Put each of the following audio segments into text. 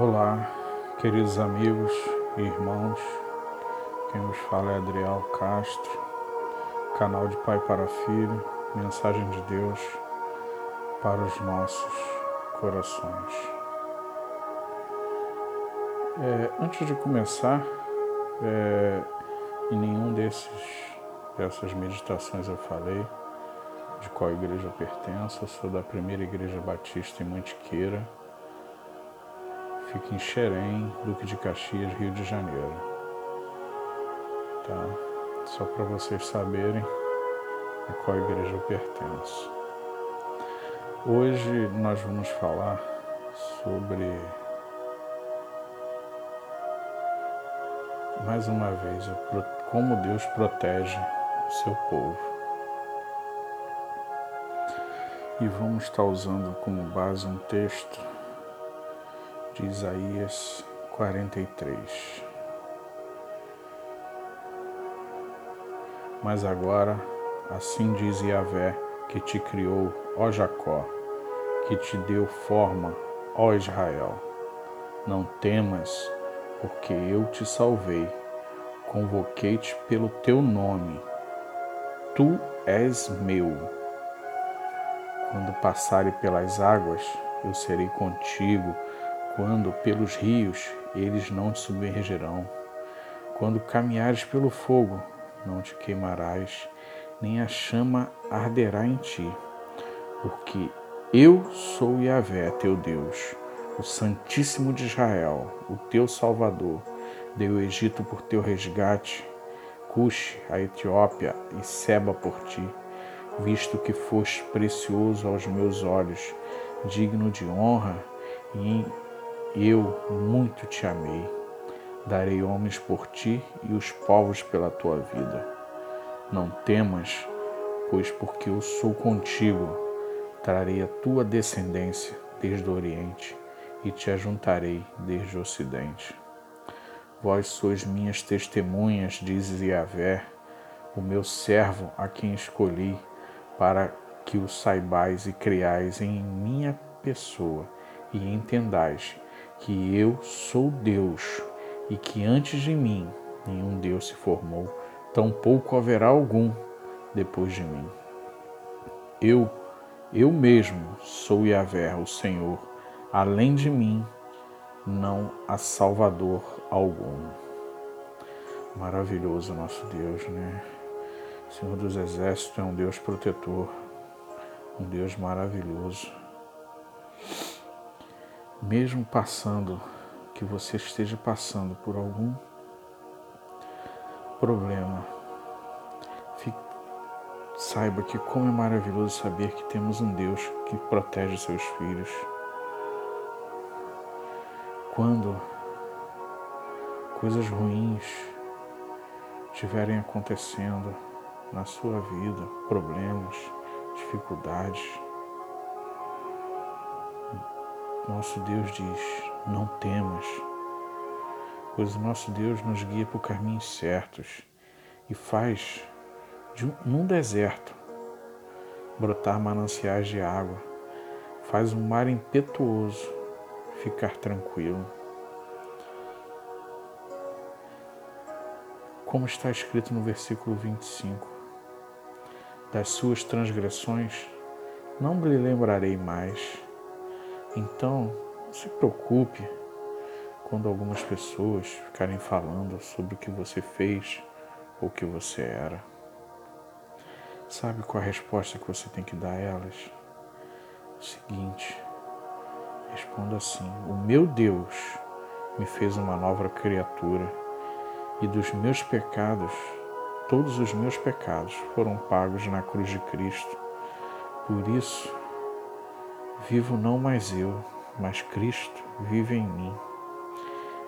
Olá, queridos amigos e irmãos. Quem nos fala é Adriel Castro, canal de Pai para Filho, mensagem de Deus para os nossos corações. É, antes de começar, é, em nenhum desses dessas meditações eu falei de qual igreja eu pertenço. Eu sou da primeira igreja batista em Mantiqueira Fica em Xerém, Duque de Caxias, Rio de Janeiro. Tá? Só para vocês saberem a qual igreja eu pertenço. Hoje nós vamos falar sobre mais uma vez como Deus protege o seu povo. E vamos estar usando como base um texto de Isaías 43. Mas agora, assim diz Yahvé, que te criou, ó Jacó, que te deu forma, ó Israel. Não temas, porque eu te salvei, convoquei-te pelo teu nome. Tu és meu. Quando passare pelas águas, eu serei contigo quando pelos rios eles não te submergerão. Quando caminhares pelo fogo, não te queimarás, nem a chama arderá em ti. Porque eu sou Yahvé, teu Deus, o Santíssimo de Israel, o teu Salvador. Dei o Egito por teu resgate, Cuxe, a Etiópia e Seba por ti, visto que foste precioso aos meus olhos, digno de honra e eu muito te amei. Darei homens por ti e os povos pela tua vida. Não temas, pois porque eu sou contigo, trarei a tua descendência desde o Oriente e te ajuntarei desde o Ocidente. Vós sois minhas testemunhas, diz Yahvé, o meu servo a quem escolhi, para que o saibais e criais em minha pessoa e entendais que eu sou Deus e que antes de mim nenhum Deus se formou, tampouco haverá algum depois de mim. Eu, eu mesmo sou Yahvé, o Senhor, além de mim não há Salvador algum. Maravilhoso nosso Deus, né? Senhor dos Exércitos é um Deus protetor, um Deus maravilhoso mesmo passando, que você esteja passando por algum problema, fique, saiba que como é maravilhoso saber que temos um Deus que protege seus filhos. Quando coisas ruins estiverem acontecendo na sua vida, problemas, dificuldades, nosso Deus diz: Não temas, pois o nosso Deus nos guia por caminhos certos e faz de um, num deserto brotar mananciais de água, faz um mar impetuoso ficar tranquilo. Como está escrito no versículo 25: Das suas transgressões não lhe lembrarei mais então, não se preocupe quando algumas pessoas ficarem falando sobre o que você fez ou o que você era. Sabe qual a resposta que você tem que dar a elas? O seguinte: responda assim: O meu Deus me fez uma nova criatura e dos meus pecados, todos os meus pecados foram pagos na cruz de Cristo. Por isso, Vivo não mais eu, mas Cristo vive em mim.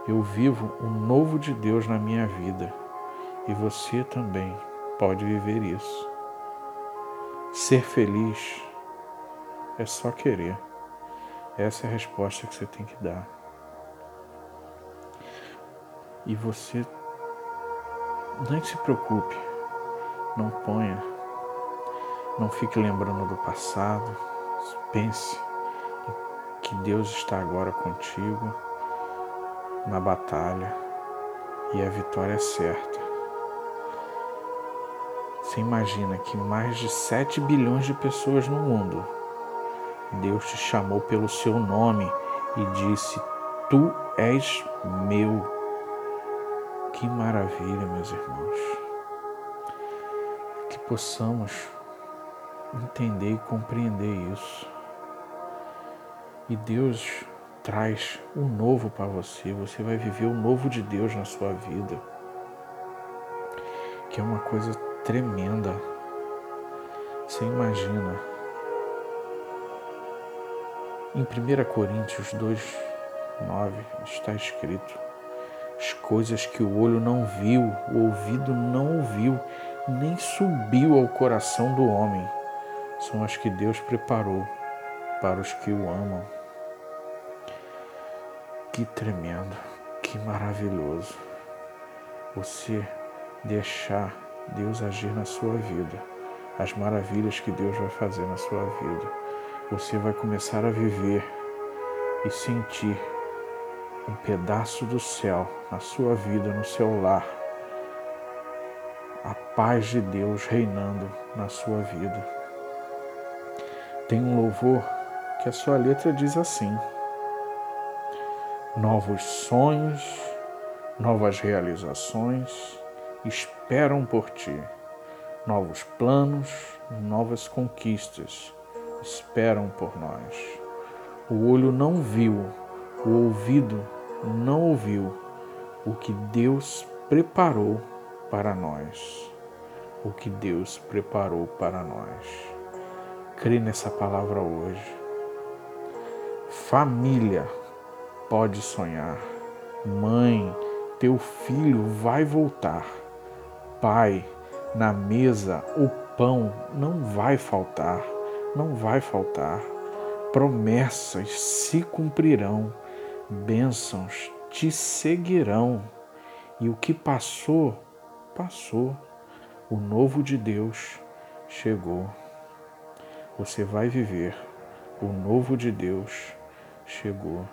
Eu vivo o novo de Deus na minha vida e você também pode viver isso. Ser feliz é só querer. Essa é a resposta que você tem que dar. E você nem se preocupe, não ponha, não fique lembrando do passado Pense que Deus está agora contigo na batalha e a vitória é certa. Você imagina que mais de 7 bilhões de pessoas no mundo, Deus te chamou pelo seu nome e disse: Tu és meu. Que maravilha, meus irmãos. Que possamos entender e compreender isso. E Deus traz o um novo para você. Você vai viver o novo de Deus na sua vida. Que é uma coisa tremenda. Você imagina. Em 1 Coríntios 2, 9 está escrito: as coisas que o olho não viu, o ouvido não ouviu, nem subiu ao coração do homem, são as que Deus preparou para os que o amam. Que tremendo, que maravilhoso você deixar Deus agir na sua vida, as maravilhas que Deus vai fazer na sua vida. Você vai começar a viver e sentir um pedaço do céu na sua vida, no seu lar. A paz de Deus reinando na sua vida. Tem um louvor que a sua letra diz assim: Novos sonhos, novas realizações esperam por ti. Novos planos, novas conquistas esperam por nós. O olho não viu, o ouvido não ouviu o que Deus preparou para nós. O que Deus preparou para nós. Crê nessa palavra hoje. Família pode sonhar. Mãe, teu filho vai voltar. Pai, na mesa o pão não vai faltar, não vai faltar. Promessas se cumprirão, bênçãos te seguirão. E o que passou, passou. O novo de Deus chegou. Você vai viver. O novo de Deus chegou.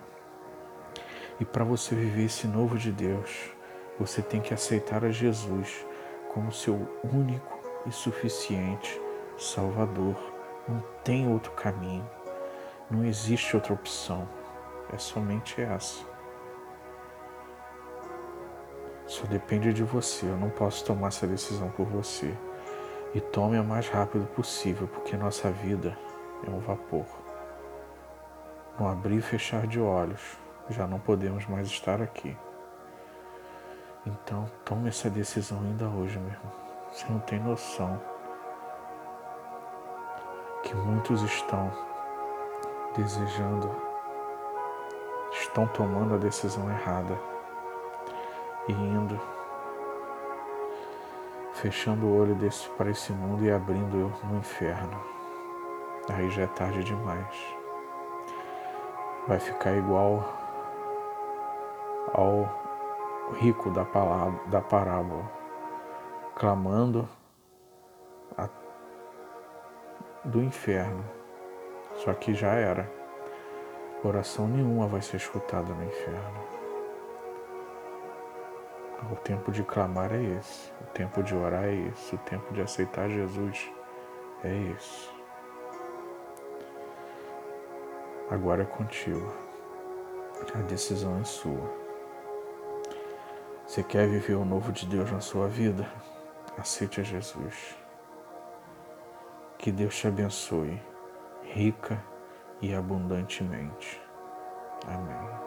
E para você viver esse novo de Deus, você tem que aceitar a Jesus como seu único e suficiente Salvador. Não tem outro caminho, não existe outra opção, é somente essa. Só depende de você, eu não posso tomar essa decisão por você. E tome a mais rápido possível, porque nossa vida é um vapor. No abrir e fechar de olhos, já não podemos mais estar aqui. Então, tome essa decisão ainda hoje, meu irmão. Você não tem noção que muitos estão desejando, estão tomando a decisão errada e indo, fechando o olho desse, para esse mundo e abrindo no inferno. Aí já é tarde demais. Vai ficar igual ao rico da, palavra, da parábola, clamando a, do inferno. Só que já era. Oração nenhuma vai ser escutada no inferno. O tempo de clamar é esse, o tempo de orar é esse, o tempo de aceitar Jesus é esse. Agora é contigo. A decisão é sua. Você quer viver o novo de Deus na sua vida? Aceite a Jesus. Que Deus te abençoe, rica e abundantemente. Amém.